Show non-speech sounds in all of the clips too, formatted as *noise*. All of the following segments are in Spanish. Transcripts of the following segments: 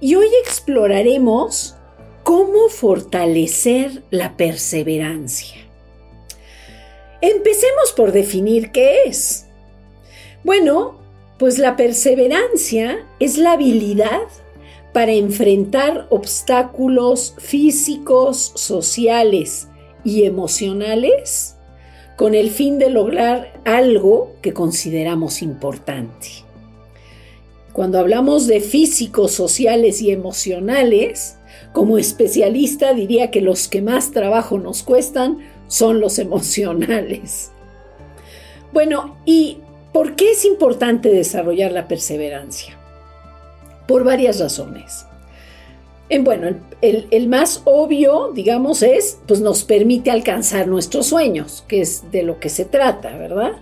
y hoy exploraremos cómo fortalecer la perseverancia. Empecemos por definir qué es. Bueno, pues la perseverancia es la habilidad para enfrentar obstáculos físicos, sociales y emocionales con el fin de lograr algo que consideramos importante. Cuando hablamos de físicos, sociales y emocionales, como especialista diría que los que más trabajo nos cuestan son los *laughs* emocionales. Bueno, ¿y por qué es importante desarrollar la perseverancia? Por varias razones. En, bueno, el, el, más obvio, digamos, es, pues nos permite alcanzar nuestros sueños, que es de lo que se trata, ¿verdad?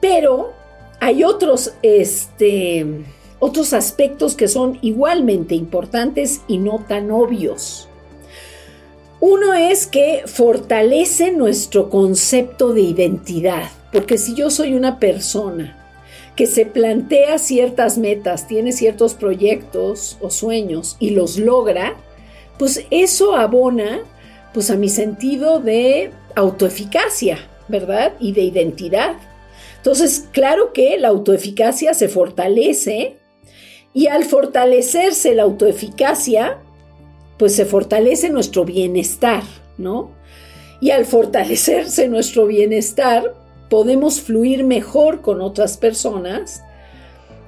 Pero hay otros, este, otros aspectos que son igualmente importantes y no tan obvios. Uno es que fortalece nuestro concepto de identidad, porque si yo soy una persona que se plantea ciertas metas, tiene ciertos proyectos o sueños y los logra, pues eso abona pues a mi sentido de autoeficacia, ¿verdad? Y de identidad. Entonces, claro que la autoeficacia se fortalece y al fortalecerse la autoeficacia, pues se fortalece nuestro bienestar, ¿no? Y al fortalecerse nuestro bienestar, podemos fluir mejor con otras personas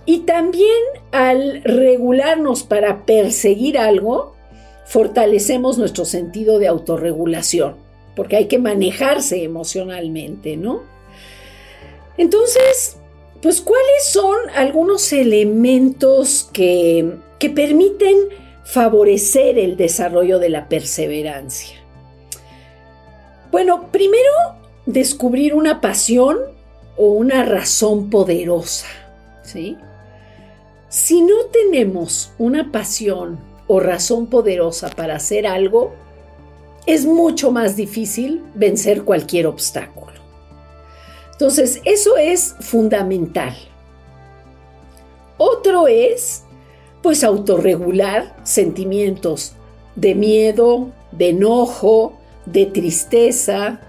y también al regularnos para perseguir algo, fortalecemos nuestro sentido de autorregulación, porque hay que manejarse emocionalmente, ¿no? Entonces, pues, ¿cuáles son algunos elementos que, que permiten favorecer el desarrollo de la perseverancia? Bueno, primero descubrir una pasión o una razón poderosa, ¿sí? Si no tenemos una pasión o razón poderosa para hacer algo, es mucho más difícil vencer cualquier obstáculo. Entonces, eso es fundamental. Otro es, pues, autorregular sentimientos de miedo, de enojo, de tristeza,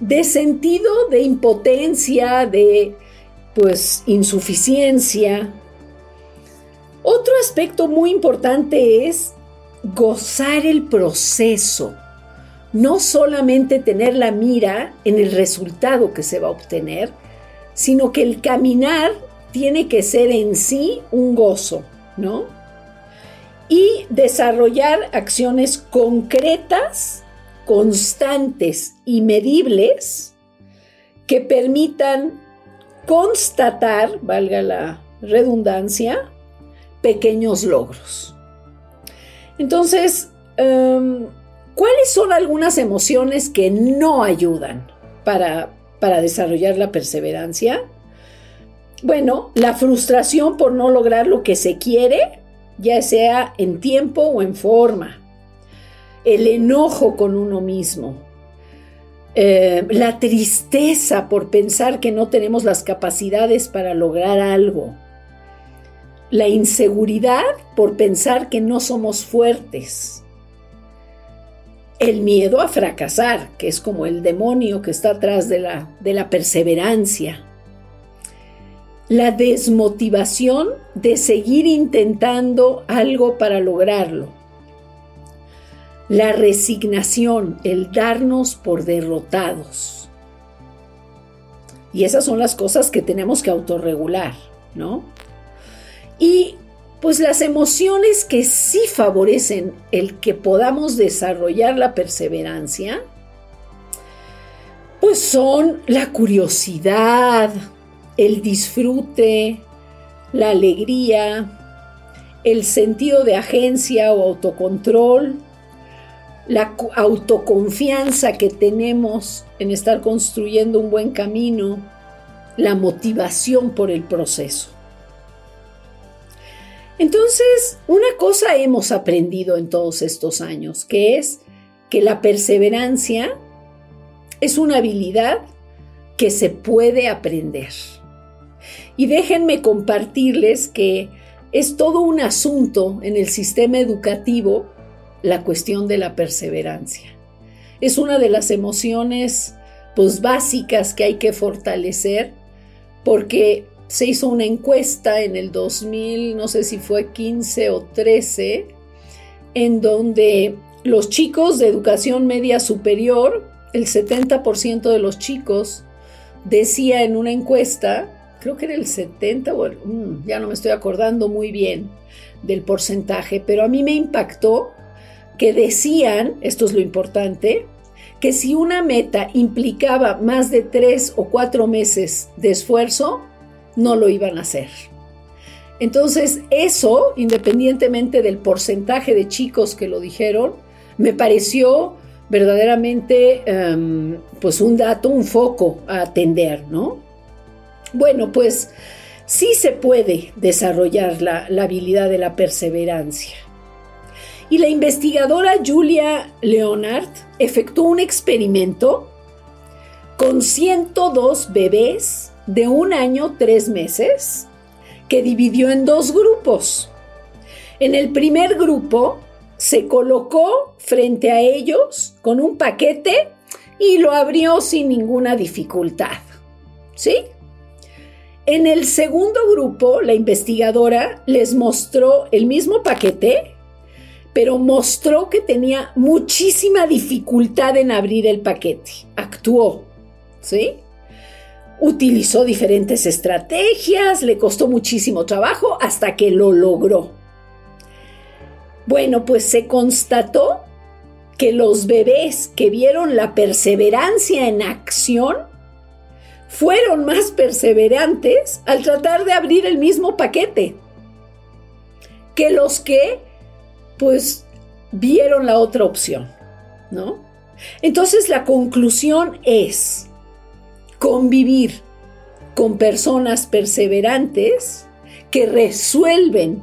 de sentido de impotencia, de pues insuficiencia. Otro aspecto muy importante es gozar el proceso, no solamente tener la mira en el resultado que se va a obtener, sino que el caminar tiene que ser en sí un gozo, ¿no? Y desarrollar acciones concretas constantes y medibles que permitan constatar, valga la redundancia, pequeños logros. Entonces, em, ¿cuáles son algunas emociones que no ayudan para, para desarrollar la perseverancia? Bueno, la frustración por no lograr lo que se quiere, ya sea en tiempo o en forma. El enojo con uno mismo, eh, la tristeza por pensar que no tenemos las capacidades para lograr algo, la inseguridad por pensar que no somos fuertes, el miedo a fracasar, que es como el demonio que está atrás de la, de la perseverancia, la desmotivación de seguir intentando algo para lograrlo, la resignación, el darnos por derrotados. Y esas son las cosas que tenemos que autorregular, ¿no? Y pues las emociones que sí favorecen el que podamos desarrollar la perseverancia, pues son la curiosidad, el disfrute, la alegría, el sentido de agencia o autocontrol, la autoconfianza que tenemos en estar construyendo un buen camino, la motivación por el proceso. Entonces, una cosa hemos aprendido en todos estos años, que es que la perseverancia es una habilidad que se puede aprender. Y déjenme compartirles que es todo un asunto en el sistema educativo la cuestión de la perseverancia. Es una de las emociones pues básicas que hay que fortalecer porque se hizo una encuesta en el 2000, no sé si fue 15 o 13, en donde los chicos de educación media superior, el 70% de los chicos decía en una encuesta, creo que era el 70, mm, ya no me estoy acordando muy bien del porcentaje, pero a mí me impactó que decían, esto es lo importante, que si una meta implicaba más de tres o cuatro meses de esfuerzo, no lo iban a hacer. Entonces, eso, independientemente del porcentaje de chicos que lo dijeron, me pareció verdaderamente em, pues un dato, un foco a atender, ¿no? Bueno, pues sí se puede desarrollar la, la habilidad de la perseverancia. Y la investigadora Julia Leonard efectuó un experimento con 102 bebés de un año, tres meses, que dividió en dos grupos. En el primer grupo se colocó frente a ellos con un paquete y lo abrió sin ninguna dificultad. ¿Sí? En el segundo grupo, la investigadora les mostró el mismo paquete, pero mostró que tenía muchísima dificultad en abrir el paquete. Actuó. ¿Sí? Utilizó diferentes estrategias, le costó muchísimo trabajo hasta que lo logró. Bueno, pues se constató que los bebés que vieron la perseverancia en acción fueron más perseverantes al tratar de abrir el mismo paquete que los que pues vieron la otra opción, ¿no? Entonces la conclusión es convivir con personas perseverantes que resuelven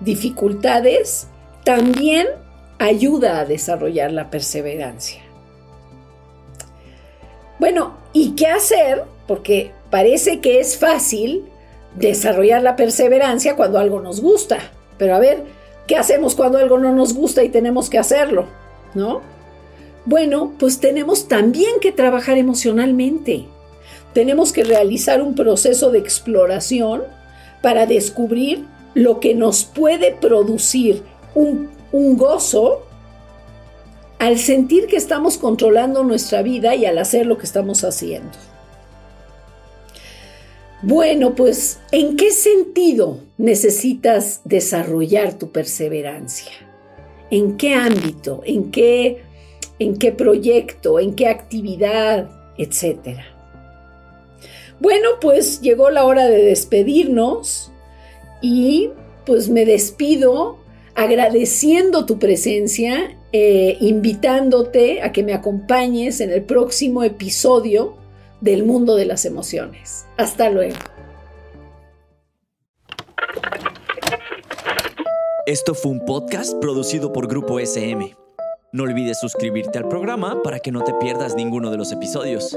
dificultades también ayuda a desarrollar la perseverancia. Bueno, ¿y qué hacer? Porque parece que es fácil desarrollar la perseverancia cuando algo nos gusta. Pero a ver, ¿qué hacemos cuando algo no nos gusta y tenemos que hacerlo? ¿No? Bueno, pues tenemos también que trabajar emocionalmente. Tenemos que realizar un proceso de exploración para descubrir lo que nos puede producir un, gozo al sentir que estamos controlando nuestra vida y al hacer lo que estamos haciendo. Bueno, pues, ¿en qué sentido necesitas desarrollar tu perseverancia? ¿En qué ámbito? ¿En qué, en qué proyecto? ¿En qué actividad? Etcétera. Bueno, pues llegó la hora de despedirnos y pues me despido agradeciendo tu presencia, eh, invitándote a que me acompañes en el próximo episodio del mundo de las emociones. Hasta luego. Esto fue un podcast producido por Grupo SM. No olvides suscribirte al programa para que no te pierdas ninguno de los episodios.